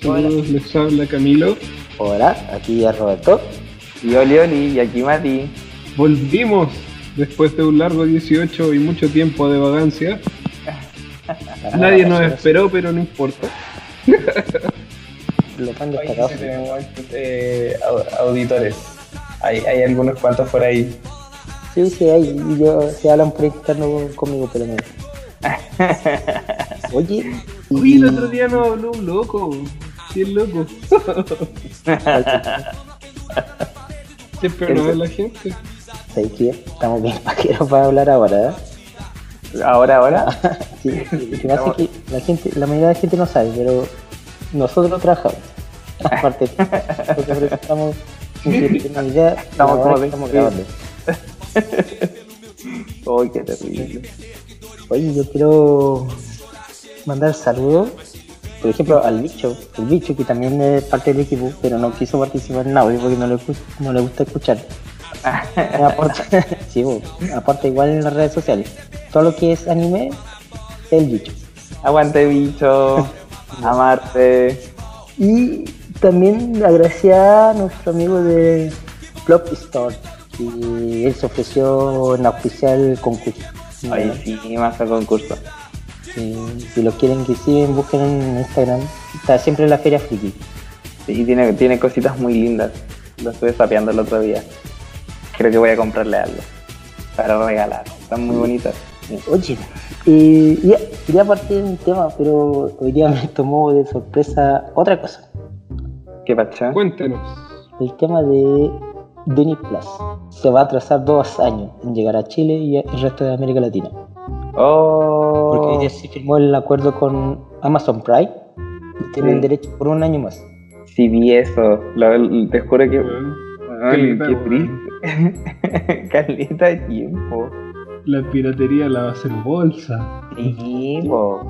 Saludos, saludos. Les habla Camilo. Hola, aquí es Roberto. Y Oli Oli, y aquí Mati. Volvimos después de un largo 18 y mucho tiempo de vagancia. Nadie nos esperó, pero no importa. Lo han destacado. Eh, auditores. Hay, hay algunos cuantos por ahí. Sí, sí, hay. Yo, se hablan por interno conmigo, pero no. Oye. Oye, el otro día nos habló un loco. Sí, el loco. Siempre no ve la gente. ¿Sabes qué? Estamos bien pajeros para hablar ahora, ¿eh? ¿Ahora, ahora? sí, que me hace que la, gente, la mayoría de la gente no sabe, pero nosotros trabajamos. Aparte, porque estamos sin idea, estamos como estamos grabando. Uy, qué terrible. Oye, yo quiero mandar saludos, por ejemplo, al bicho, el bicho que también es parte del equipo, pero no quiso participar en audio porque no le, no le gusta escuchar. aporta, sí, aporta igual en las redes sociales. Todo lo que es anime, el bicho. Aguante bicho, amarte. Y también agradecer a nuestro amigo de Plop Store, que él se ofreció en oficial concurso. Ay, sí, más al concurso. Si lo quieren que siguen, busquen en Instagram. Está siempre en la Feria Friki. Sí, tiene, tiene cositas muy lindas. Lo estuve sapeando el otro día creo que voy a comprarle algo para regalar. Están muy bonitas. Oye, eh, ya, quería partir de un tema, pero hoy día me tomó de sorpresa otra cosa. ¿Qué pasa? Cuéntenos. El tema de Disney Plus. Se va a atrasar dos años en llegar a Chile y el resto de América Latina. Oh. Porque ya se firmó el acuerdo con Amazon Prime y tienen derecho por un año más. Sí, vi eso. te juro que. Ay, qué triste. Caleta de tiempo. La piratería la va a hacer bolsa. Sí, po.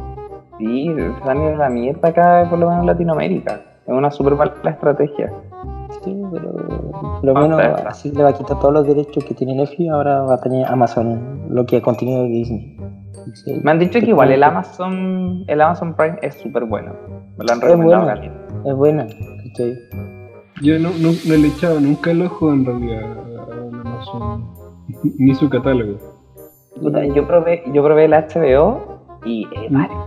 Sí, sale la mierda acá, por lo menos en Latinoamérica. Es una super mala estrategia. Sí, pero por lo menos así le va a quitar todos los derechos que tiene Netflix, ahora va a tener Amazon, lo que ha contenido de Disney. Me han dicho que igual el Amazon, el Amazon Prime es súper bueno. Me lo han recomendado Es buena. Yo no, no, no, le he echado nunca el ojo en realidad ni su catálogo. yo probé, yo probé el HBO y es ¿Mm? marca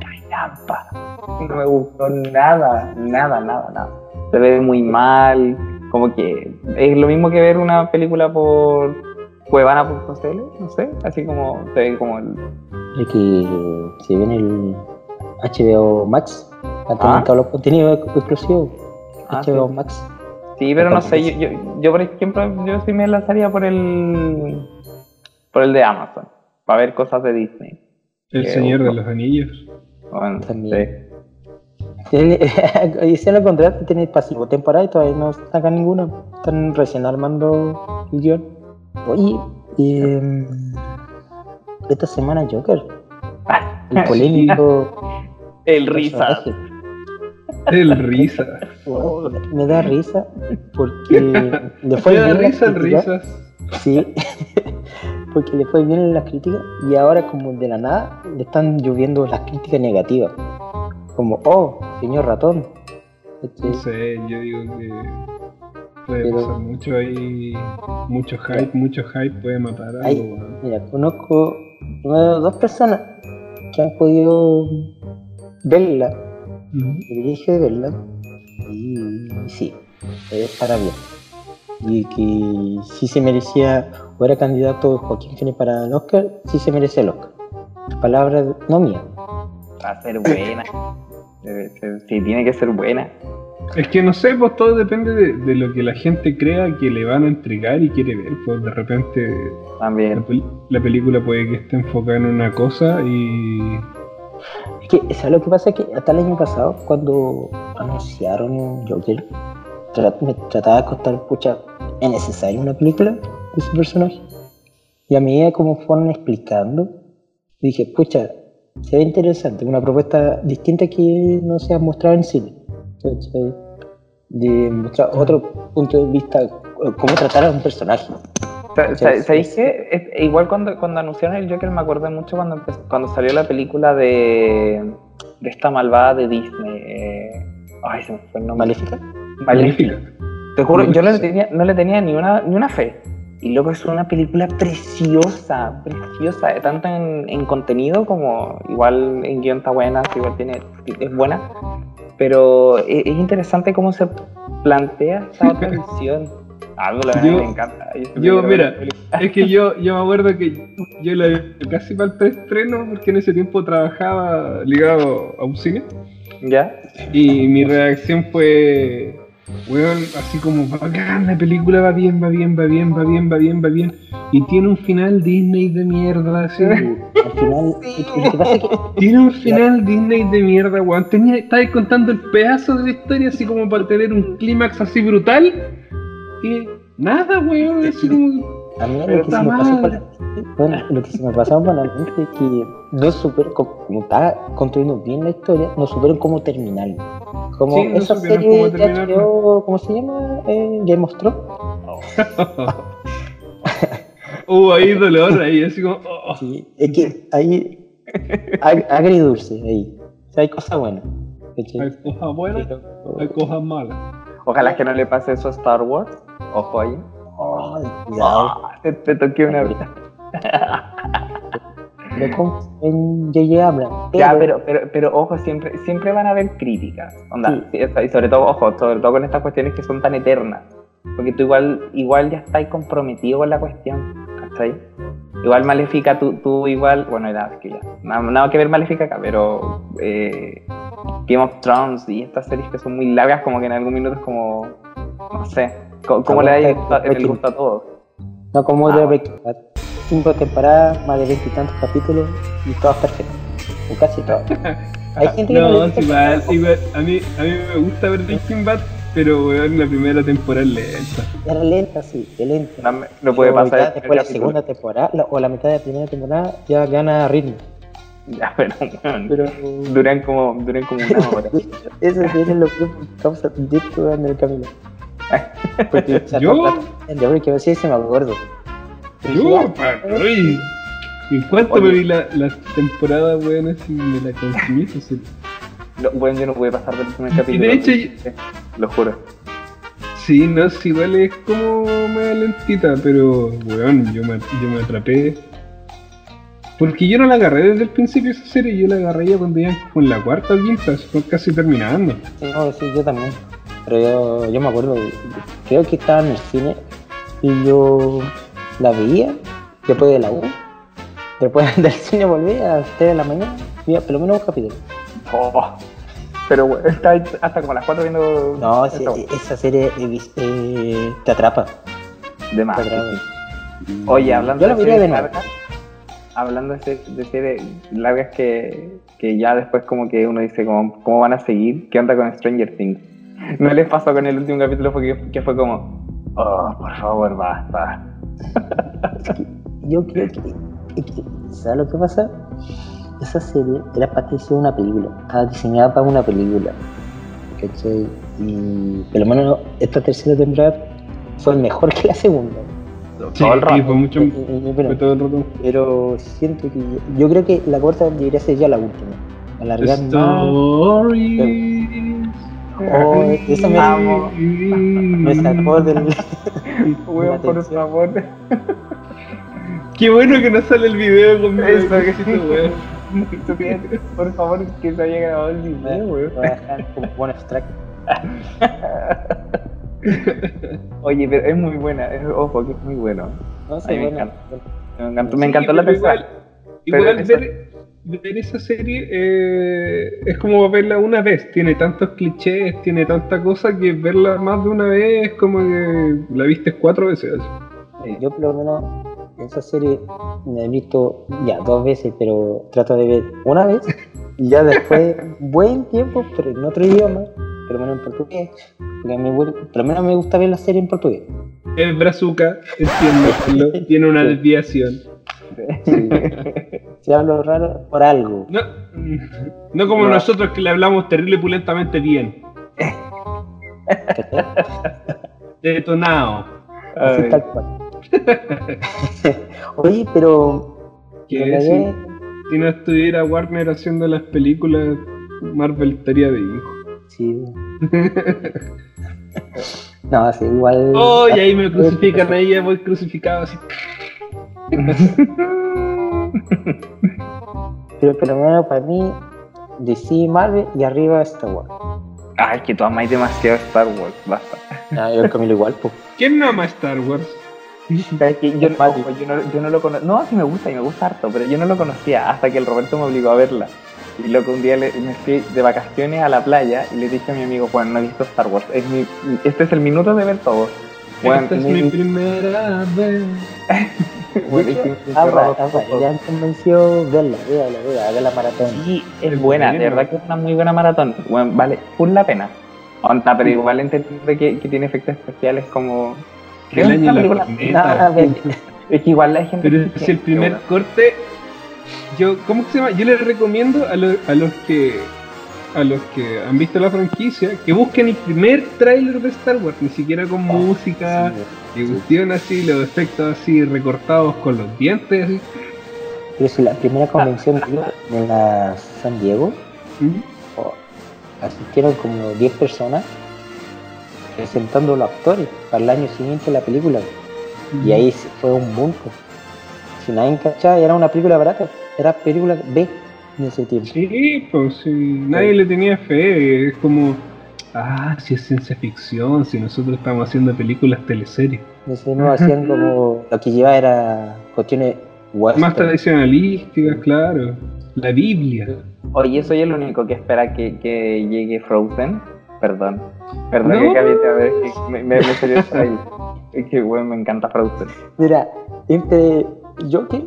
No me gustó nada, nada, nada, nada. Se ve muy mal, como que es lo mismo que ver una película por cuevana.cl, no sé, así como se ve como el... Es que si ven el HBO Max, va todos los contenidos exclusivos. HBO ah, Max. Sí, pero no sé, yo, yo, yo, por ejemplo, yo sí me lanzaría por el por el de Amazon, para ver cosas de Disney. El Señor de los Anillos. Bueno, también. Y si lo contrario, tiene pasivo temporada y todavía no sacan ninguna. Están recién armando el guion. Oye, eh, esta semana Joker. El polémico. el risa. El risa. me da risa porque le fue me da risa en risas. Sí, porque le fue bien en las críticas y ahora como de la nada le están lloviendo las críticas negativas. Como, oh, señor ratón. No sé, yo digo que puede pasar mucho ahí, mucho hype, mucho hype puede matar a algo. Mira, conozco dos personas que han podido verla y dije verla y sí, es para bien. Y que si se merecía, o era candidato Joaquín Phoenix para el Oscar, sí se merece el Oscar. Palabras no mía. Va a ser buena. sí, tiene que ser buena. Es que no sé, pues todo depende de, lo que la gente crea que le van a entregar y quiere ver. Pues de repente También. La, película puede que esté enfocada en una cosa y es que, ¿sabes lo que pasa? Es que hasta el año pasado, cuando anunciaron Joker, me trataba de costar, pucha, ¿es necesario una película de ese personaje? Y a medida como fueron explicando, dije, pucha, se ve interesante, una propuesta distinta que no se ha mostrado en cine. De mostrar otro punto de vista, cómo tratar a un personaje. ¿Sabéis qué? Igual cuando, cuando anunciaron el Joker me acordé mucho cuando, cuando salió la película de de esta malvada de Disney. eh, ay, se me fue el nombre. ¿Maléfica? Maléfica. Te juro, yo no le tenía, no le tenía ni una, ni una fe. Y luego es una película preciosa, preciosa, eh, tanto en, en contenido como igual en guion está buena, igual tiene, es buena. Pero es, es interesante cómo se plantea esta otra visión. Me, la- Yo- me encanta. Yo, mira, es que yo, yo me acuerdo que yo la vi casi para el preestreno porque en ese tiempo trabajaba ligado a un cine ¿Ya? y mi reacción fue, weón, así como, bacán, la película va bien, va bien, va bien, va bien, va bien, va bien y tiene un final Disney de mierda, así. Al final, lo que pasa es que Tiene un final Disney de mierda, weón. Tenía, estabas contando el pedazo de la historia así como para tener un clímax así brutal. Y nada, weón. Así como. A mí lo que se me pasó mal. por la bueno, lo que se me pasó por la mente es que no supieron como estaba construyendo bien la historia, no supieron cómo terminarlo. Como Sí, no esa serie cómo terminarlo. HBO, ¿cómo se llama? Eh, Game of Thrones. Hubo ahí dolor, ahí así como. oh. Sí, es que ahí ag- agridulce ahí. O sea, hay cosas buenas. ¿cachai? Hay cosas buenas, hay cosas malas. Ojalá que no le pase eso a Star Wars. Ojo ahí. Ay, cuidado. Te, te toqué una vez. En J.J. Abrams. Ya, pero, pero, pero ojo, siempre, siempre van a haber críticas. Onda, Sí. y sobre todo, ojo, sobre todo con estas cuestiones que son tan eternas. Porque tú igual, igual ya estás comprometido con la cuestión. ¿Cachai? Igual Maléfica, tú, tú igual, bueno, nada, que ya, nada, nada que ver Maléfica acá, pero eh, Game of Thrones y estas series que son muy largas, como que en algún minuto es como, no sé, como le da el gusto, a todos. No como Ah, de bueno. Breaking Bad. Cinco temporadas, más de veintitantos capítulos y todas perfectas. O casi todas. Hay gente que no, No, igual, igual. A mí, a mí me gusta ver Breaking Bad, pero weón, la primera temporada es lenta. Era lenta, sí, es lenta. No, puede pasar. ya después de la segunda temporada la- o la mitad de la primera temporada ya gana ritmo. Ya, pero, Pero duran como, duran como una hora. eso tiene lo que causa directo en el camino. Porque sea, ¿Yo? de Breaking Bad sí se me acuerdo. Yo, pa- uy, ¿En cuánto me vi la, la temporada, weón? Así me la consumí, esa serie. No, bueno, yo no pude pasar del primer capítulo. de hecho, Sí, lo juro. Sí, no, sí, igual es como media lentita, pero, weón, yo me, yo me atrapé. Porque yo no la agarré desde el principio esa serie, yo la agarré ya cuando ya con la cuarta o quinta, casi terminando. Sí, no, sí, yo también. Pero yo, yo me acuerdo, creo que estaba en el cine y yo la veía después de la U. Después del cine volví a las 3 de la mañana y por lo menos un capítulo. Oh, pero está hasta como las 4 viendo. No, esto. esa serie eh, te atrapa. de más. Te atrapa. Oye, hablando Yo de series de largas, hablando de, de series largas que, que ya después como que uno dice como, cómo van a seguir, ¿qué onda con Stranger Things? No les pasó con el último capítulo porque, que fue como, oh, por favor, basta. Yo creo que, es que, ¿sabes lo que pasa? Esa serie era para que sea una película, estaba diseñada para una película. ¿Cachai? Y por lo menos esta tercera temporada fue mejor que la segunda. Sí, Todo el sí, rato. fue mucho, Y- y- y- pero, fue todo el rato. pero siento que yo creo que la cuarta debería ser ya la última. Alargar más. Oh, eso me- Amo. Me sacó del. Weón, por favor. Qué bueno que no sale el video con Eso, besito, weón. Por favor, que se haya grabado el video, weón. Voy a dejar como buen extracto. Oye, pero es muy buena, es- ojo, que es muy bueno. No mí me bueno, encanta. Me encantó, me Sí, encantó la tercera. Igual, Pero igual eso- ver, ver esa serie eh, es como verla una vez. Tiene tantos clichés, tiene tanta cosa que verla más de una vez es como que la viste cuatro veces. así. Yo por lo menos esa serie me he visto ya dos veces, pero trato de ver una vez y ya después buen tiempo, pero en otro idioma, por lo menos en portugués. Porque a mí, por lo menos me gusta ver la serie en portugués. Es brazuca, entiendo, tiene una desviación. Si hablo raro, por algo. No, no como No. nosotros que le hablamos terrible pulentamente bien. Detonado. Así Ay, tal cual. Oye, pero ¿Qué me quedé, decir? si no estuviera Warner haciendo las películas, Marvel estaría de hijo. Sí. no, sí, igual. Oh, y ahí me crucifican, ahí ya voy crucificado así. Pero por lo menos para mí, DC Marvel y arriba Star Wars. Ay, que tú amáis demasiado Star Wars, basta. No, yo Camilo igual, pues. ¿Quién no ama Star Wars? ¿Sabes qué? Yo, ojo, yo, no, yo no lo conocía. No, sí me gusta y me gusta harto, pero yo no lo conocía hasta que el Roberto me obligó a verla. Y loco, un día le- me fui de vacaciones a la playa y le dije a mi amigo, Juan, no he visto Star Wars. Es mi, este es el minuto de ver todo. Bueno, Esta es mi- mi primera vez. Abra, cerrado abra, todo. ya me convenció verla, véala, véala, haga la maratón. Sí, es Es buena, de verdad que es una muy buena maratón. Bueno, vale, full la pena. Onda, pero igual entiende que, que tiene efectos especiales como. Año y la película- corneta. Nada, ve- es que igual la gente. Pero dice si el primer bueno, corte, yo, ¿cómo que se llama? Yo les recomiendo a, lo- a los que a los que han visto la franquicia que busquen el primer tráiler de Star Wars, ni siquiera con música, Sí, y cuestión así, los efectos así recortados con los dientes. así. Pero si la primera convención de de la San Diego, ¿Mm? oh, asistieron como 10 personas presentando los actores para el año siguiente de la película. Y ahí se- fue un boom. pues. Si nadie cachaba, era una película barata, era película B en ese tiempo. Sí, pues sí, nadie le tenía fe, es como, ah, si es ciencia ficción, si nosotros estamos haciendo películas teleseries. No hacían como lo que llevaba era cuestiones Más western. tradicionalísticas, claro. La Biblia. Oye, soy el único que espera que, que llegue Frozen. Perdón. Perdón No. que Gaby, a ver, que me, me, me ahí. Es que, bueno, me encanta Frozen. Mira, entre Joker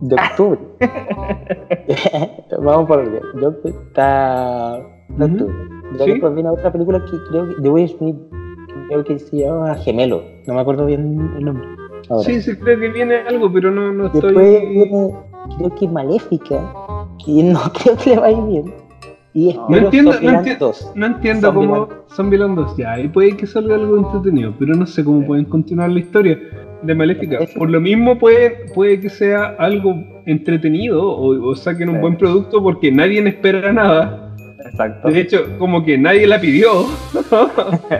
de octubre. Vamos por orden. Joker está de octubre. Ya Sí. después viene otra película que creo que de Will Smith, creo que se llama Gemelo. No me acuerdo bien el nombre. Ahora. Sí, sí, creo que viene algo, pero no, no Después estoy. viene, creo que Maléfica, que no creo que le vaya bien. Y No entiendo, no entiendo. 2. No entiendo Zombieland. cómo Zombieland 2 ya, y puede que salga algo entretenido, pero no sé cómo pueden continuar la historia de Maléfica. Por lo mismo puede, puede que sea algo entretenido o, o saquen un Sí. buen producto porque nadie espera nada. Exacto. De hecho, como que nadie la pidió.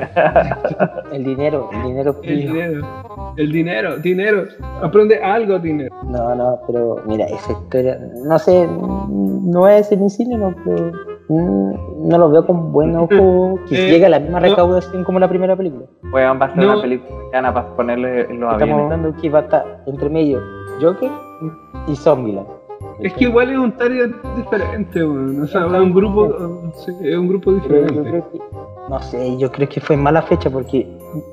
El dinero, el dinero El pidió. dinero, el dinero, dinero. Aprende algo, dinero. No, no, pero mira, esa historia, no sé, no es en mi cine, no, pero mm, no lo veo con buen ojo que Eh, llegue a la misma no. recaudación como la primera película. Weón, va a ser No. una película gana para ponerle en los Estamos aviones. hablando que va a estar entre medio Joker y Zombieland. Es que igual es un target diferente, weón. O sea, es un grupo, sí, es un grupo diferente. creo que, no sé, yo creo que fue mala fecha porque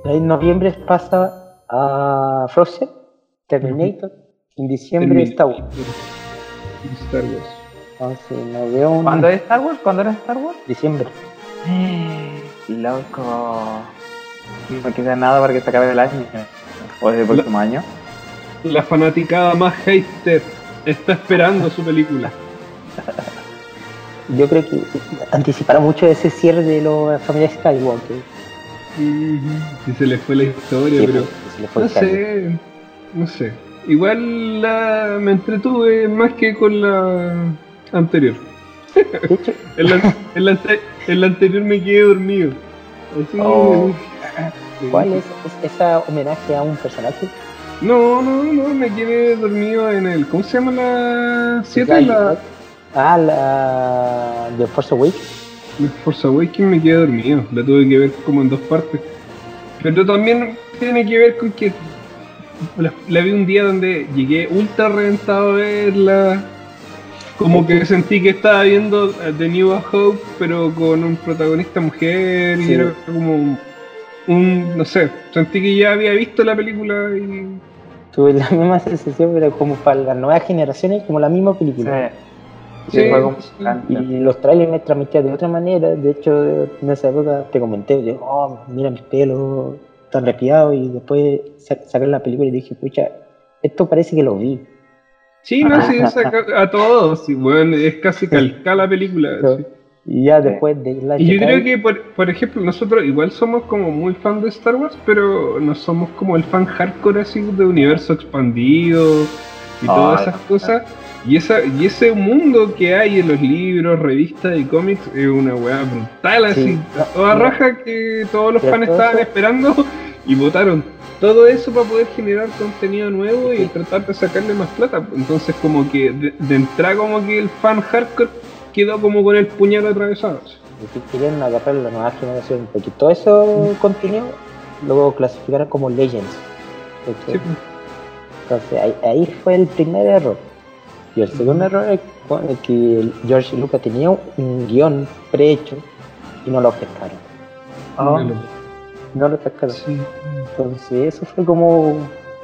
en noviembre pasa a Frozen, Terminator, en diciembre Terminator. Star Wars. Star Wars. Entonces no veo un ¿Cuándo es Star Wars? ¿Cuándo era Star Wars? diciembre. Loco. No queda nada para que se acabe el año. O es el próximo año. La fanaticada más hater está esperando su película. Yo creo que anticiparon mucho ese cierre de la familia Skywalker. Si se le fue la historia, Sí, pero se le fue no sé, no sé. Igual la, me entretuve más que con la anterior. En la, en la ante- en la anterior me quedé dormido. Así, Oh. ¿cuál es, es esa homenaje a un personaje? No, no, no, me quedé dormido en el. ¿Cómo se llama la 7? La Ah, la de Force Awakens. The Force Awakens me quedé dormido. La tuve que ver como en dos partes. Pero también tiene que ver con que la, la vi un día donde llegué ultra reventado a verla. Como que sentí que estaba viendo eh, The New Hope, pero con un protagonista mujer y era como un, un- no sé, sentí que ya había visto la película y Tuve la misma sensación, pero como para las nuevas generaciones, como la misma película. Sí, Sí, como. Y los trailers me transmitían de otra manera. De hecho, en esa época te comenté, de, oh, mira mis pelos tan repiados. Y después sa- saqué la película y dije, pucha, esto parece que lo vi. Sí, no, sí, es a, a todos, sí, bueno, es casi calcar la película. Sí. Y ya después de la Y yo creo que, por, por ejemplo, nosotros igual somos como muy fan de Star Wars, pero no somos como el fan hardcore así de universo expandido y todas esas no. cosas. Y, esa, y ese mundo que hay en los libros, revistas y cómics es una weá brutal, así, Sí. toda raja que todos los fans estaban esperando y votaron todo eso para poder generar contenido nuevo y tratar de sacarle más plata. Entonces como que de, de entrada como que el fan hardcore quedó como con el puñal atravesado. Que querían agarrar la nueva generación, porque todo ese contenido luego clasificaron como Legends. pues. Entonces ahí, ahí fue el primer error. Y el segundo error es que George Lucas tenía un guion prehecho y no lo pescaron. Oh, No lo pescaron. Sí. Entonces eso fue como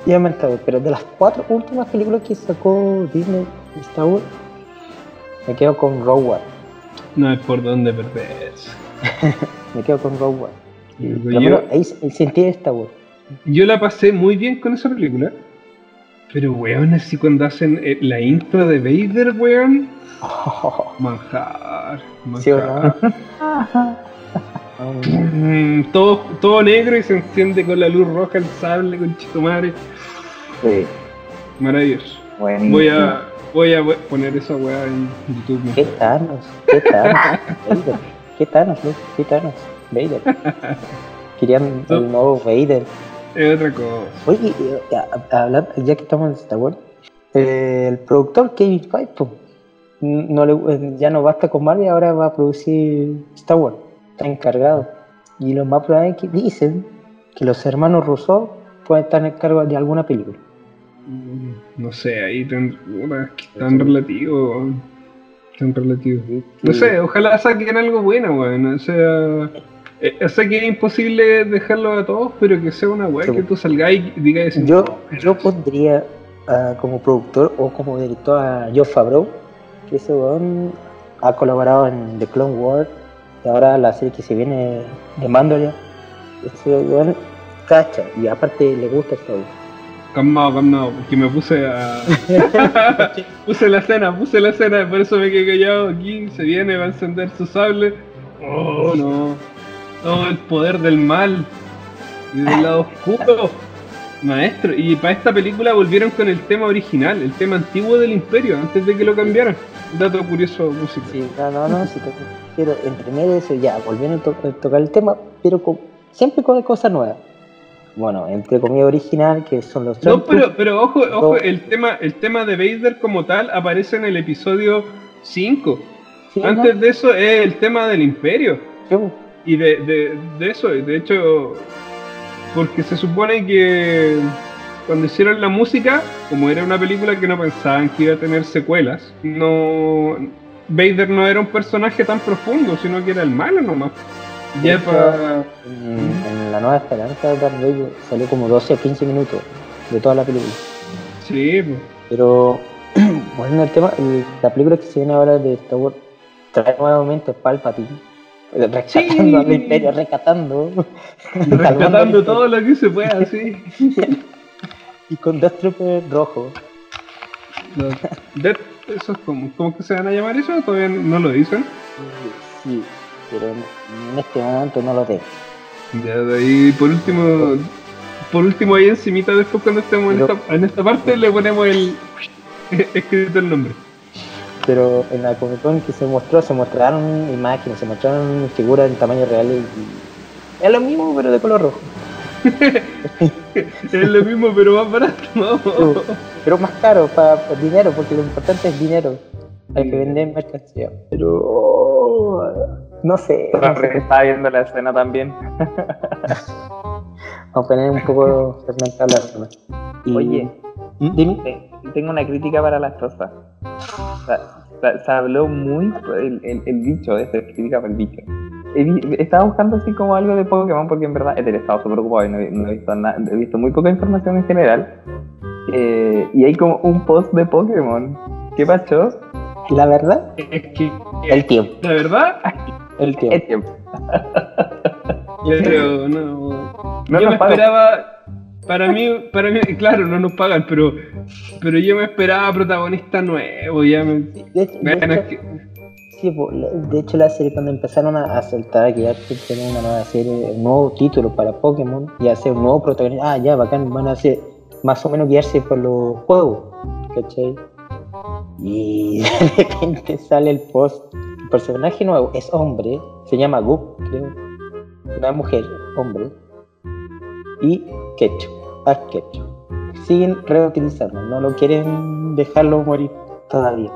lamentable. Pero de las cuatro últimas películas que sacó Disney Star Wars, me quedo con Rogue One. No es por dónde perderse. Me quedo con Rogue One. Y Yo- menos ahí se- sentí Star Wars. Yo la pasé muy bien con esa película. Pero weón, así cuando hacen eh, la intro de Vader, weón. Manjar. ¿Sí o manjar. no? Mm, todo, todo negro y se enciende con la luz roja el sable con madre. sí, Maravilloso. buenísimo. Voy a, voy a poner esa weá en YouTube. ¿Qué Thanos? ¿Qué Thanos? ¿Qué Thanos, loco? ¿Qué Thanos? Vader. Querían el nuevo Vader. Es otra cosa. Oye, eh, ya que estamos en Star Wars, eh, el productor Kevin Feige no le, eh, ya no basta con Marvel, ahora va a producir Star Wars. Está encargado. Y lo más probable es que dicen que los hermanos Rousseau pueden estar en cargo de alguna película. Mm, No sé, ahí tan, tan relativo. Tan relativo. No sé, ojalá saquen algo bueno, weón. O sea, eh, sé que es imposible dejarlo a todos, pero que sea una weá Sí. que tú salgas y digas Yo, yo pondría como productor o como director a Joe Favreau, que ese weón ha colaborado en The Clone Wars y ahora la serie que se viene de Mandalorian. Ese weón cacha y aparte le gusta Star Wars. Calmado, calmado, porque me puse a. puse la escena, puse la escena, por eso me quedé callado. Aquí se viene, va a encender su sable. Oh, no. Todo el poder del mal y del lado oscuro. Maestro, y para esta película volvieron con el tema original, el tema antiguo del Imperio, antes de que lo cambiaran. Dato curioso música. Sí, no, no, no, sí, pero entre medio de eso ya volvieron a to- a tocar el tema, pero con- siempre con cosas nuevas. Bueno, entre comillas original, que son los No, pero, pero ojo, ojo, el tema, el tema de Vader como tal aparece en el episodio 5. sí, ¿no? Antes de eso es el tema del Imperio. Sí, Y de, de, de eso, de hecho, porque se supone que cuando hicieron la música, como era una película que no pensaban que iba a tener secuelas, no Vader no era un personaje tan profundo, sino que era el malo nomás. Ya para... En, en la nueva esperanza de Darth Vader salió como 12 o 15 minutos de toda la película. Sí, pues. Pero, volviendo al tema, el- la película que se viene ahora de Star Wars trae nuevamente Palpatine. Rescatando al Imperio, rescatando. rescatando todo lo que se pueda. Imperio. Y con Death Trooper rojo. Los Death, eso es como, ¿cómo que se van a llamar eso? Todavía no lo dicen. Sí, pero en este momento no lo tengo. Ya, de ahí, por último, por último ahí encimita después cuando estemos en, esta, en esta parte le ponemos el escrito el nombre. Pero en la Comic Con que se mostró, se mostraron imágenes, se mostraron figuras en tamaño real y, y es lo mismo pero de color rojo. Es lo mismo pero más barato, ¿no? Pero, pero más caro, para dinero, porque lo importante es dinero. Hay que vender mercancía. Pero oh, no sé, no sé. Estaba viendo la escena también. Vamos a poner un poco fermentada la zona. Y- Oye, ¿Mm? Dime. eh, tengo una crítica para las cosas. Se, se- se habló muy el, el, el bicho, esa es crítica para el bicho. Vi- estaba buscando así como algo de Pokémon porque en verdad he estado súper ocupado y no, he- no he visto nada, he visto muy poca información en general. Eh, y hay como un post de Pokémon. ¿Qué pasó? La verdad, Es que, el tiempo. la verdad, El tiempo. Tiempo. pero no. No yo me esperaba, para mí, para mí, claro, no nos pagan, pero, pero yo me esperaba protagonista nuevo, ya me. De hecho, de Bueno, es hecho- que- Sí, po, de hecho la serie cuando empezaron a, a soltar que ya tienen una nueva serie, un nuevo título para Pokémon y hacer un nuevo protagonista, ah ya, bacán, van a hacer más o menos guiarse por los juegos, ¿cachai? Y de repente sale el post. El personaje nuevo es hombre, se llama Goop, creo. Una mujer, hombre. Y Ketchup, Ash Ketchup. Siguen reutilizando, no lo quieren dejarlo morir todavía.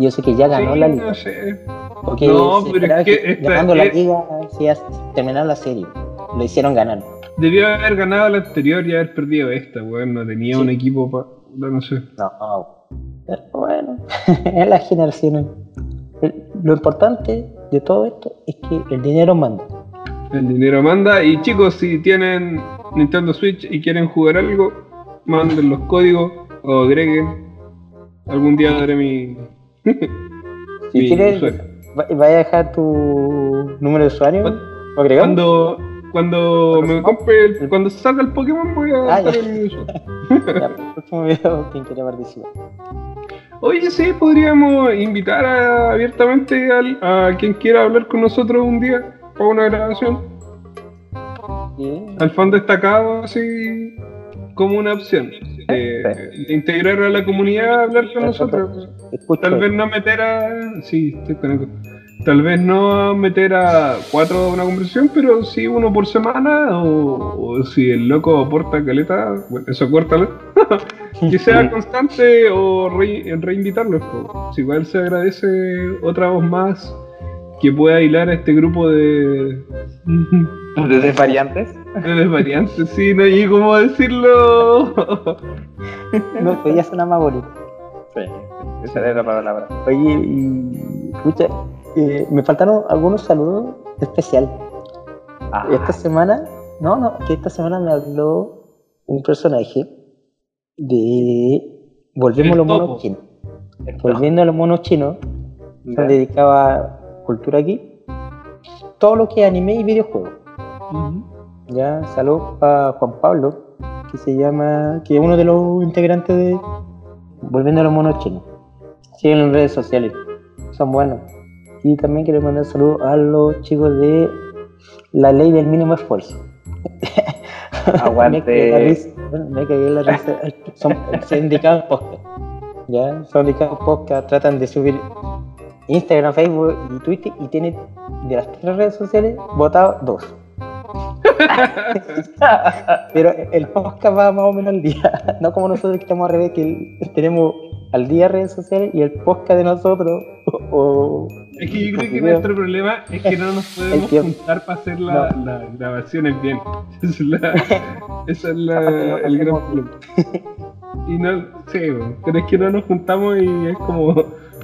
Yo sé que ya ganó Sí, la liga. no sé. Porque No, pero es que que esta- ganando la liga se iba a terminar la serie. Lo hicieron ganar. Debió haber ganado la anterior y haber perdido esta, weón. No tenía Sí. un equipo para. No sé. No, pero bueno, es las generaciones. El- Lo importante de todo esto es que el dinero manda. El dinero manda. Y chicos, si tienen Nintendo Switch y quieren jugar algo, manden los códigos o agreguen. Algún día daré mi. Si mi quieres, vaya a dejar tu número de usuario. ¿Lo agregamos? Cuando, cuando me compre, el- cuando salga el Pokémon, voy a Ah, ya. mi usuario. Quien quiera participar. Oye, sí, podríamos invitar a- abiertamente al- a quien quiera hablar con nosotros un día para una grabación. Al fan destacado, así como una opción. De integrar a la comunidad a hablar con nosotros. Escucho. Tal vez no meter a. Sí, estoy. Tal vez no meter a cuatro a una conversación, pero sí uno por semana. O, o si el loco aporta caleta, bueno, eso córtalo. que sea constante o re- reinvitarlo. Si igual se agradece otra voz más que pueda hilar a este grupo de. ¿De desvariantes? de desvariantes, sí, no hay cómo decirlo. No, pero ya suena más bonito. Sí, esa era la palabra. Oye, y. Escucha, eh, me faltaron algunos saludos especiales. Ah, Esta semana, no, no, que esta semana me habló un personaje de Volvemos a los monos chinos. Volviendo a los monos chinos, se dedicaba a cultura aquí, todo lo que es anime y videojuegos. Ya, saludos para Juan Pablo, que se llama, que es uno de los integrantes de Volviendo a los monos chinos. Siguen en redes sociales, son buenos. Y también quiero mandar saludos a los chicos de La Ley del Mínimo Esfuerzo. Aguante. me cagué la risa, bueno, me cagué la risa. Son sindicados podcast. Ya, son sindicados podcast, tratan de subir Instagram, Facebook y Twitter y tienen de las tres redes sociales votados dos. Pero el podcast va más o menos al día, no como nosotros que estamos al revés, que tenemos al día redes sociales y el podcast de nosotros o, Es que yo creo que nuestro problema es que no nos podemos juntar para hacer No. las grabaciones bien. Esa es la, esa es la- Aparte no el gran problema. Y no, sí, pero es que no nos juntamos y es como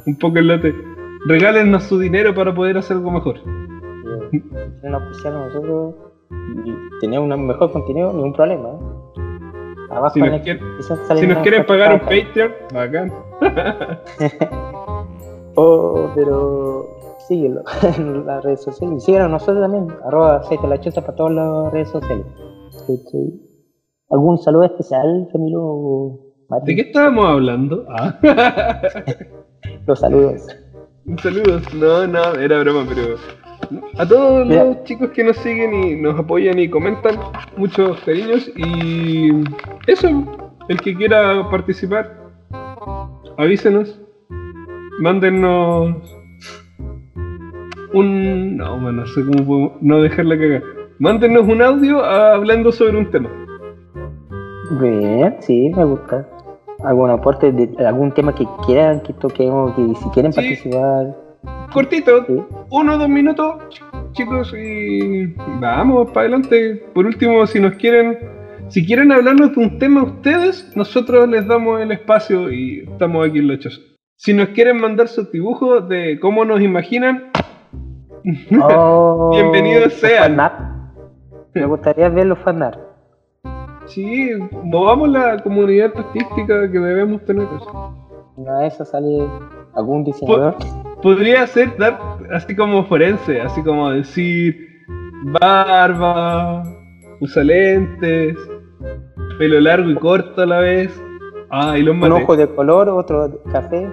un poco el lote. Regálennos su dinero para poder hacer algo mejor. nosotros y tener un mejor contenido, ningún problema. ¿eh? Abajo Si nos, el- salen si nos quieren pagar un Patreon, bacán. Oh, pero síguelo en las redes sociales. Y síguenos a nosotros también. Arroba aceite la choza para todas las redes sociales. ¿Algún saludo especial, Camilo? ¿De qué estábamos hablando? Ah. Los saludos. Un saludo. No, no, era broma, pero a todos Mira. los chicos que nos siguen y nos apoyan y comentan, muchos cariños y eso, el que quiera participar, avísenos, mándennos un... No, bueno, no sé cómo podemos no dejarla cagar. Mándennos un audio hablando sobre un tema. Bien, sí, me gusta. ¿Algún aporte de algún tema que quieran que toquemos? Que si quieren Sí. participar. Cortito, Sí. uno o dos minutos, chicos, y vamos para adelante. Por último, si nos quieren, si quieren hablarnos de un tema ustedes, nosotros les damos el espacio y estamos aquí en la choza. Si nos quieren mandar sus dibujos de cómo nos imaginan, Oh, Bienvenidos sean. Me gustaría ver los fanart. sí, movamos la comunidad artística que debemos tener. Una de esas sale algún diseñador. Podría ser dar así como forense, así como decir barba, usa lentes, pelo largo y corto a la vez. Ah, y los Un maté. ojo de color, otro de café.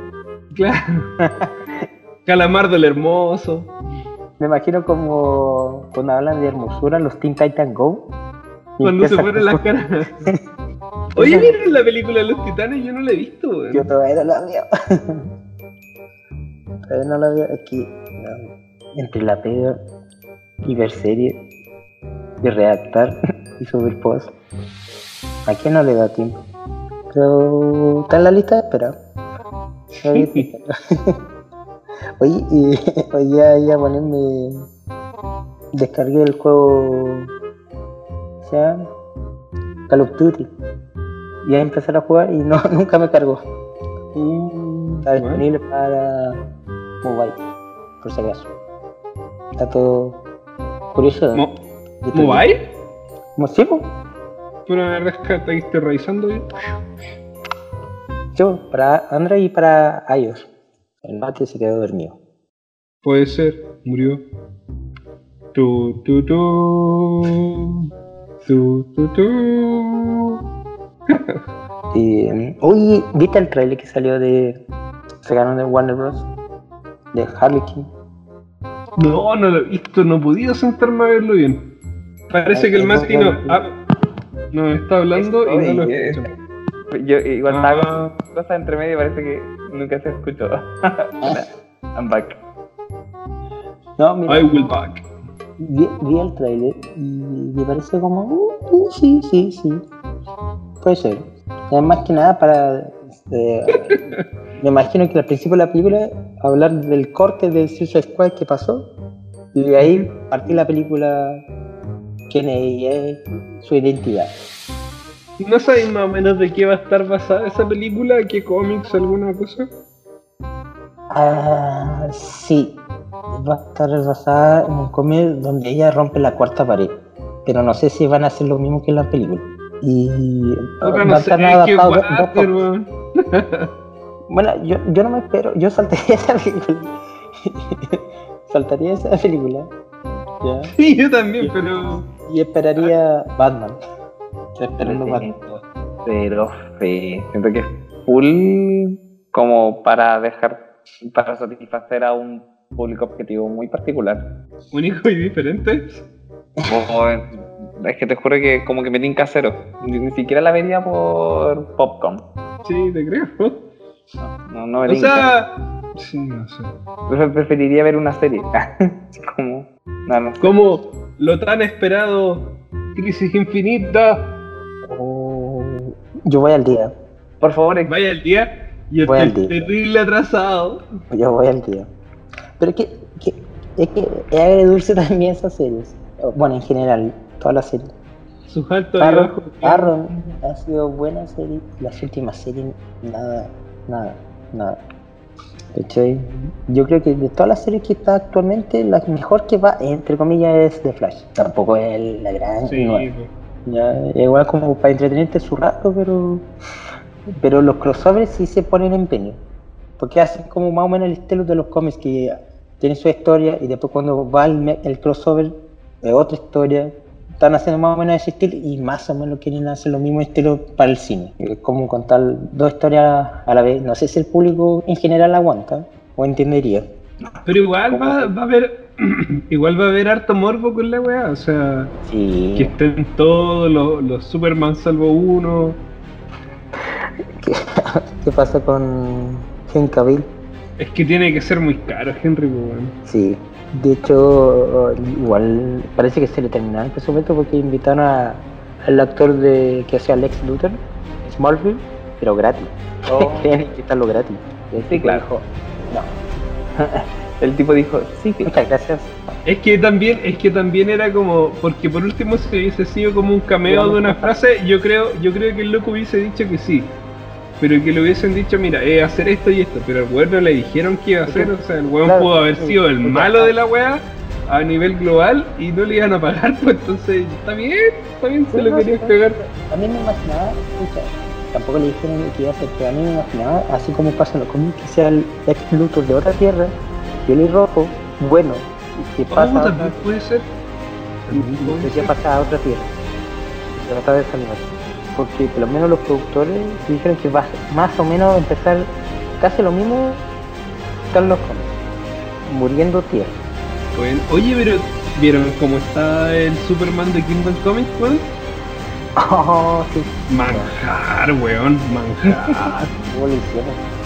Claro. Calamardo el hermoso. Me imagino como cuando hablan de hermosura los Teen Titan Go. Cuando se ponen las caras. Oye, ¿vieron la película de los titanes? Yo no la he visto, weón. Yo todavía no la veo. Todavía no la veo. Aquí, no, entre la pega y ver serie y redactar y subir post. ¿A quién no le da tiempo? Pero está en la lista de espera. Oye, y hoy ya iba a ponerme. Descargué el juego. ¿Se llama? Call of Duty. Y a empezar a jugar y no, nunca me cargó. Uh, Está bueno. disponible para mobile, por si acaso. Está todo curioso. Mo- Yo estoy- ¿Mobile? Mo- Sí. Pero la rescata y estoy revisando bien. Yo, para Android y para iOS. El Mati se quedó dormido. Puede ser, murió. Tu, tu, tu. Tu, tu, tu. Y, oye, ¿viste el trailer que salió de. Sacaron de Warner Bros? De Harley Quinn. No, no lo he visto, no he podido sentarme a verlo bien. Parece Ay, que el Mati no, no, no. ah, nos está hablando y no lo Oye, escucha. Yo igual Ah, cosas entre medio y parece que nunca se escuchó. I'm back. No, mira, I will back. vi, vi el trailer y me parece como. uh, sí, sí, sí. Puede ser. Es más que nada para. eh, me imagino que al principio de la película hablar del corte de Suicide Squad que pasó y de ahí partir la película quién es ella, su identidad. ¿No sabéis más o menos de qué va a estar basada esa película? ¿Qué cómics, alguna cosa? Ah, sí. Va a estar basada en un cómic donde ella rompe la cuarta pared. Pero no sé si van a hacer lo mismo que en la película. Y va no a sé, estar qué adaptado. Bueno, yo, yo no me espero, yo saltaría esa película. saltaría esa película. ¿ya? Sí, yo también, pero. Y esperaría Batman. Estoy esperando Sí, Batman. Pero fe. Siento que es full como para dejar, para satisfacer a un público objetivo muy particular. Único y diferente. O- es que te juro que como que me tinca cero. Ni, ni siquiera la vería por popcorn. Sí, te creo. No, no, no me O tinca. sea. Sí, no sé. Pre- Preferiría ver una serie. como. No, no. Como lo tan esperado. Crisis Infinita. Oh, yo voy al día. Por favor, ex- Vaya el día. Y Voy al estoy día. terrible atrasado. Yo voy al día. Pero es que, que- es que es agridulce también esas series. Bueno, en general, todas las series. Sus altos y Arrow. Arrow ha sido buena serie. Las últimas series, nada, nada, nada. ¿Cachai? Yo creo que de todas las series que está actualmente, la mejor que va, entre comillas, es The Flash. Tampoco es la gran. Sí, ya, igual como para entretenerte su rato, pero pero los crossovers sí se ponen en empeño. Porque hacen como más o menos el estilo de los cómics que tienen su historia y después cuando va el, el crossover es otra historia. Están haciendo más o menos ese estilo y más o menos quieren hacer lo mismo estilo para el cine. Es como contar dos historias a la vez. No sé si el público en general aguanta o entendería. Pero igual va, va a haber. igual va a haber harto morbo con la weá. O sea, que estén todos los, los Superman salvo uno. ¿Qué, qué pasa con Henry Cavill? Es que tiene que ser muy caro, Henry, pues, weón. Sí, de hecho, igual parece que se le terminaron el presupuesto porque invitaron a- al actor de que hacía Lex Luthor, Smallville, pero gratis. Oh. Querían invitarlo gratis. Y el Sí, tipo claro. dijo, no, el tipo dijo, sí, sí. muchas gracias. Es que también, es que también era como, porque por último si hubiese sido como un cameo de una frase, yo creo, yo creo que el loco hubiese dicho que sí. Pero que le hubiesen dicho, mira, eh, hacer esto y esto, pero al weón no le dijeron que iba a hacer, o sea, el weón Claro, pudo haber sido el malo de la weá a nivel global y no le iban a pagar, pues entonces está bien, está bien, se lo no, querías sí, pegar. A mí me imaginaba, escucha, tampoco le dijeron que iba a ser, pero a mí me imaginaba, así como pasa en los cómics, que sea el Lex Luthor de otra tierra, pelirrojo, bueno, y que Oh, pasa otra- también puede ser. y, y puede que ser. pasa a otra tierra. Se trata de esa. Porque por lo menos los productores dijeron que va más o menos empezar casi lo mismo que están los cómics. Muriendo tierra. Bueno, oye, pero ¿vieron cómo está el Superman de Kingdom Comics, weón? Oh, sí. Manjar, weón, manjar.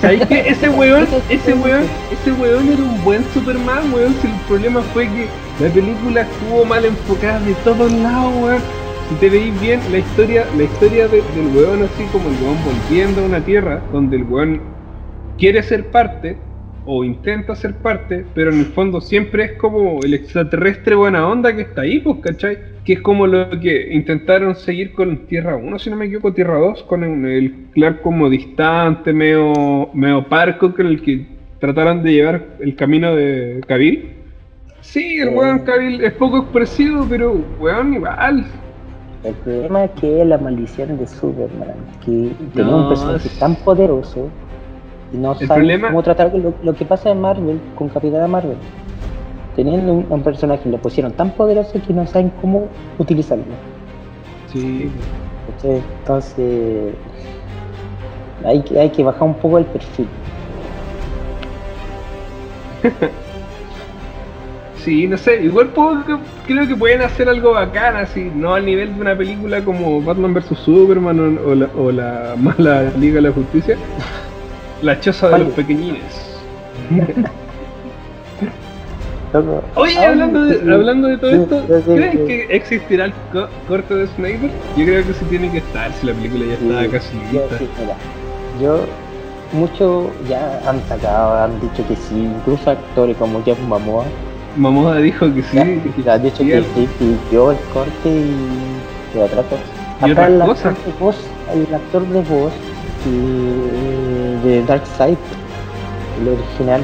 ¿Sabes qué? Ese weón, ese weón, ese weón era un buen Superman, weón. Si el problema fue que la película estuvo mal enfocada de todos lados, weón. Si te veis bien, la historia, la historia de- del weón así como el weón volviendo a una tierra donde el weón quiere ser parte o intenta ser parte, pero en el fondo siempre es como el extraterrestre buena onda que está ahí, pues, ¿cachai? Que es como lo que intentaron seguir con Tierra 1, si no me equivoco, Tierra 2, con el, el Clark como distante, medio, medio parco, con el que trataron de llevar el camino de Cavill. Sí, el Eh. weón Cavill es poco expresivo, pero weón igual. El problema es que es la maldición de Superman, que tenía No, un personaje tan poderoso y no El sabe problema- cómo tratar lo, lo que pasa en Marvel con Capitana Marvel. Teniendo un, un personaje lo pusieron tan poderoso que no saben cómo utilizarlo. Sí. Entonces hay que, hay que bajar un poco el perfil. Sí, no sé, igual puedo- creo que pueden hacer algo bacán, así, no al nivel de una película como Batman vs Superman o, o la, o la mala Liga de la Justicia. La choza de los pequeñines. Oye, hablando de, hablando de todo esto, sí, sí, ¿creen sí. que existirá el co- corte de Snyder? Yo creo que sí tiene que estar, si la película ya está Sí, casi yo, lista. sí, mira, yo, muchos ya han sacado, han dicho que sí, incluso actores como Jeff Momoa, Mamoda dijo que sí. ya, han dicho sí, que sí, vio el corte y, y otra cosa. Y otra el actor de voz, el actor de voz y- de Darkseid, el original,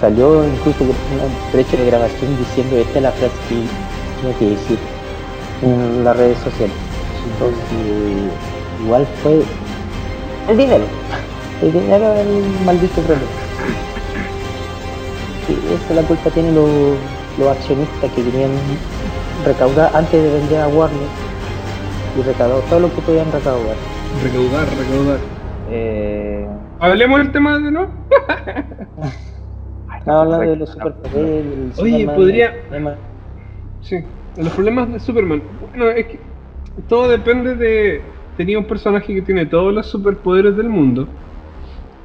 salió incluso con un trecho de grabación diciendo esta es la frase que tiene que decir en las redes sociales. Entonces, igual fue el dinero. El dinero es el maldito problema. Sí, esa la culpa tienen los, los accionistas que querían recaudar antes de vender a Warner y recaudar todo lo que podían recaudar. Recaudar, recaudar. Eh, Hablemos del tema de no. No, hablando de los superpoderes, Oye, Superman, podría- Sí, los problemas de Superman. Bueno, es que todo depende de. Tenía un personaje que tiene todos los superpoderes del mundo.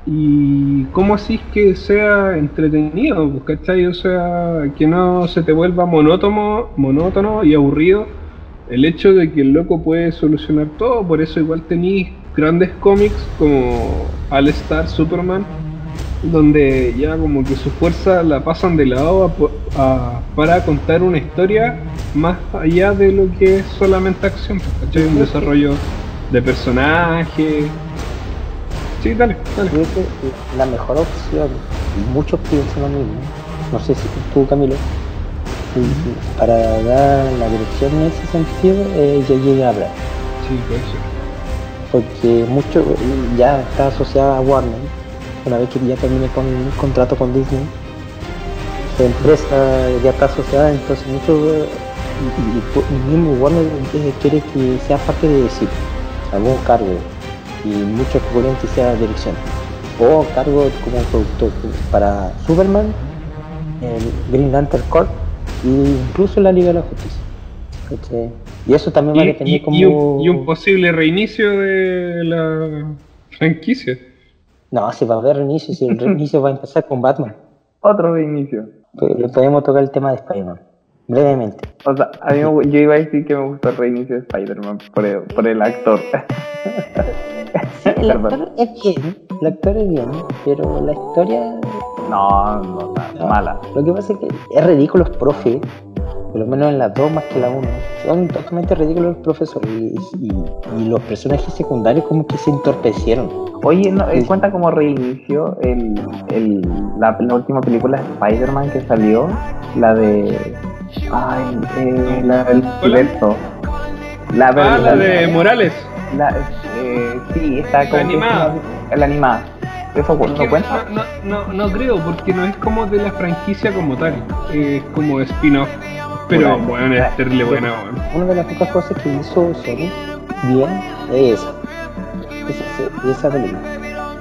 Y cómo así que sea entretenido, pues, ¿cachai? O sea, que no se te vuelva monótono, monótono y aburrido el hecho de que el loco puede solucionar todo. Por eso igual tenéis grandes cómics como All Star Superman, donde ya como que su fuerza la pasan de lado para contar una historia más allá de lo que es solamente acción, ¿cachai? Un desarrollo de personaje. Sí, dale, dale. creo que la mejor opción, y muchos piensan lo mismo, no sé si tú Camilo, y para dar la dirección en ese sentido, eh, yo llegué a hablar. Sí, puede ser. porque mucho ya está asociada a Warner una vez que ya termine con el contrato con Disney su empresa ya está asociada entonces mucho eh, y, y- y mismo Warner eh, quiere que sea parte de decir algún cargo y muchos que sea dirección o cargo como productor para Superman el Green Lantern Corp e incluso la Liga de la Justicia ¿cachai? y eso también va a depender y- como y un, y un posible reinicio de la franquicia. No, si va a haber reinicio, si el reinicio va a empezar con Batman. otro reinicio. Pues, le podemos tocar el tema de Spider-Man. Brevemente. O sea, a mí yo iba a decir que me gustó el reinicio de Spider-Man por el, por el actor. El Perdón. actor es bien, el actor es bien, pero la historia. No, no, está no. mala. Lo que pasa es que es ridículo los profes, por lo menos en las dos más que la uno. Son totalmente ridículos los profesores y, y- y los personajes secundarios como que se entorpecieron. Oye, no, eh, Sí. cuenta como reinicio el, el, la, la última película de Spider-Man que salió, la de. Ay, eh, la del multiverso. La, Ah, la de Morales. la- eh, sí, está como. animada. La animada. ¿Eso no cuenta? No, no, no, creo, porque no es como de la franquicia como tal, es como spin-off. Pero Bueno, bueno, es terrible buena, bueno. Una de las pocas cosas que hizo Sony bien es esa. Esa, esa película.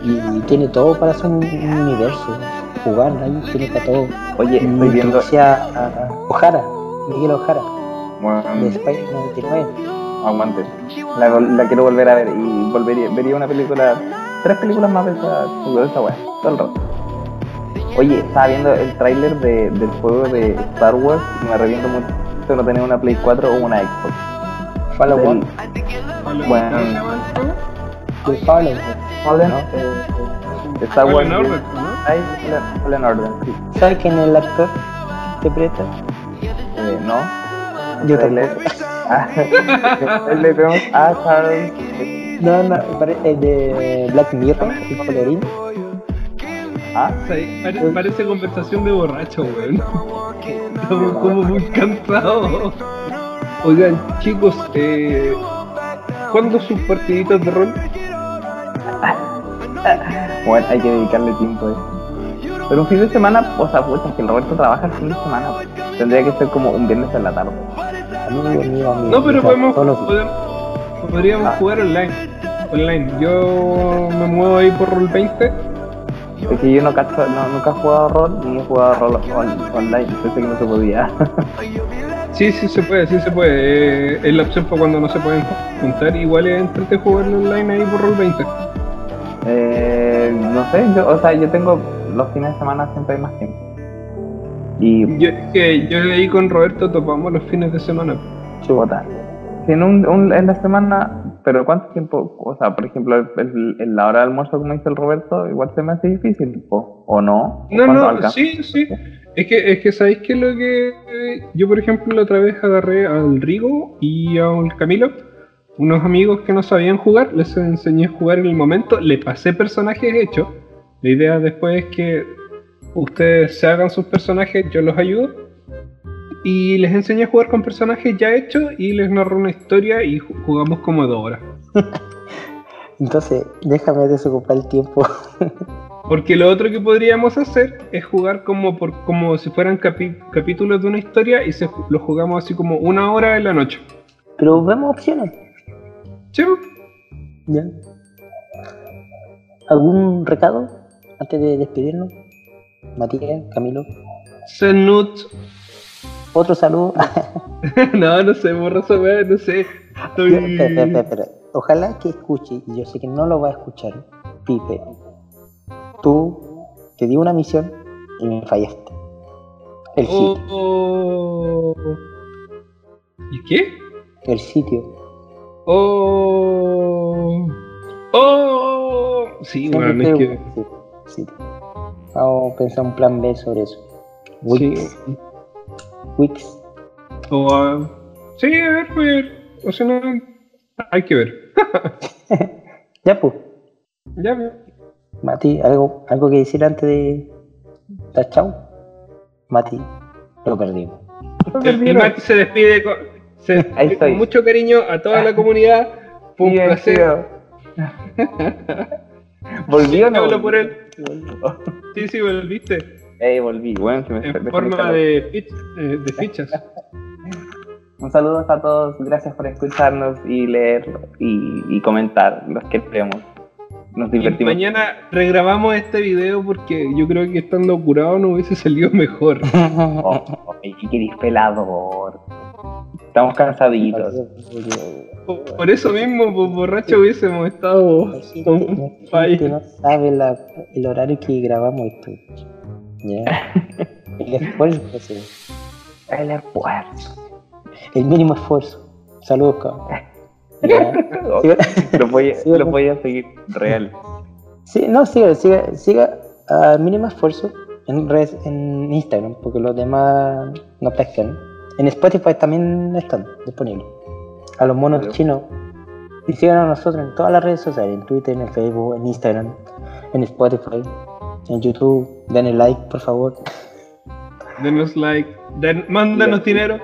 Y, y tiene todo para hacer un, un universo. Jugar ahí tiene para todo. Oye, Y estoy viendo. a, a Ojara, Miguel Ojara. Bueno, de Spider 99. aguante. La, la quiero volver a ver y volvería, vería una película, tres películas más de esa, de esa weá, todo el rato. Oye, estaba viendo el tráiler de, del juego de Star Wars y me arrepiento mucho de no tener una Play 4 o una Xbox. Fallout 1. Bueno. Fallout. Eh, Star Wars. Fallen- Fallen Order, sí. ¿Sabes quién es el actor que interpreta? Eh, no. Yo tampoco. Ah, le tenemos a Charles. No, no, es de Black Mirror, el colorín. Ah, Sí, pare- parece conversación de borracho, weón. Estamos como muy cansados. Oigan, chicos, eh, ¿cuándo sus partiditas de rol? bueno, hay que dedicarle tiempo a eso. Pero un fin de semana, o sea, pucha, que el Roberto trabaja el fin de semana. pues. Tendría que ser como un viernes en la tarde. Amigo mío, amigo. No, pero o sea, podemos, podríamos Ah. jugar online. Online. Yo me muevo ahí por Roll 20. Es que yo no cacho, no, nunca he jugado rol ni he jugado rol on- online. Pensé que no se podía. Sí, sí se puede, sí se puede. Eh, es la opción para cuando no se pueden juntar. Igual es entre jugarlo online ahí por Roll 20. eh, no sé, yo, o sea, yo tengo los fines de semana siempre hay más tiempo. Y Yo, que yo ahí con Roberto topamos los fines de semana. Chubota. Si en, un, un- en la semana, pero ¿cuánto tiempo? O sea, por ejemplo, en la hora de almuerzo, como dice el Roberto, igual se me hace difícil, ¿o, o no? ¿O No, no, alcanza? sí, sí. Es que, es que sabéis que lo que. eh, Yo, por ejemplo, la otra vez agarré al Rigo y al Camilo, unos amigos que no sabían jugar, les enseñé a jugar en el momento, le pasé personajes hechos. La idea después es que ustedes se hagan sus personajes, yo los ayudo. Y les enseñé a jugar con personajes ya hechos y les narro una historia y ju- jugamos como dos horas. Entonces, déjame desocupar el tiempo. Porque lo otro que podríamos hacer es jugar como por como si fueran capítulos de una historia y se, lo jugamos así como una hora en la noche. Pero vemos opciones. ¿Sí? ¿Ya? ¿Algún recado antes de despedirnos? Matías, Camilo. Senut. Otro saludo. no, no sé, weá, no sé. Estoy- espera, espera, espera. Ojalá que escuche, y yo sé que no lo va a escuchar, Pipe. Tú te di una misión y me fallaste. El Oh, sitio. oh. ¿Y qué? El sitio. Oh. Oh. Sí, Siempre bueno, es que. sí. Vamos a pensar un plan B sobre eso. Sí. Wix. Wix. O, ah, sí, a ver, voy a ver. O sea, no. Hay que ver. Ya pues. Ya. Mati, ¿algo, algo que decir antes de dar chao? Mati, lo perdimos. El, el Mati se despide con, Ahí con mucho cariño a toda la comunidad. Fue un placer. ¿Volví o no? Hablo por él. Sí, sí, volviste. Eh, volví. Bueno, se me, En forma me- de, fich- eh, de fichas. Un saludo a todos, gracias por escucharnos y leer y, y comentar, los que vemos. Nos Y divertimos. mañana regrabamos este video porque yo creo que estando curado no hubiese salido mejor. Oh, oh, qué dispelador. Estamos cansaditos. Por, eso mismo, por borracho hubiésemos estado La gente, con la gente falla. no sabe la- el horario que grabamos esto. Ya. El esfuerzo, sí. El esfuerzo. el mínimo esfuerzo. Saludos, cabrón. Sí, Lo voy, a- Sí, lo ¿verdad? voy a seguir real. Sí, no, siga, siga, siga al mínimo esfuerzo en, redes, en Instagram, porque los demás no pescan. En Spotify también están disponibles. A los monos Claro. chinos. Y sigan a nosotros en todas las redes sociales, en Twitter, en Facebook, en Instagram, en Spotify, en YouTube. Denle like, por favor. Denos like, den- mándanos dinero.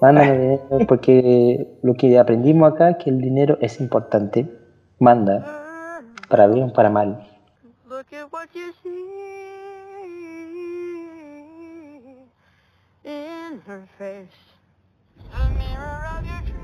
Mándame dinero, porque lo que aprendimos acá es que el dinero es importante. Manda, para bien o para mal. Look at what you see in her face. the mirror of your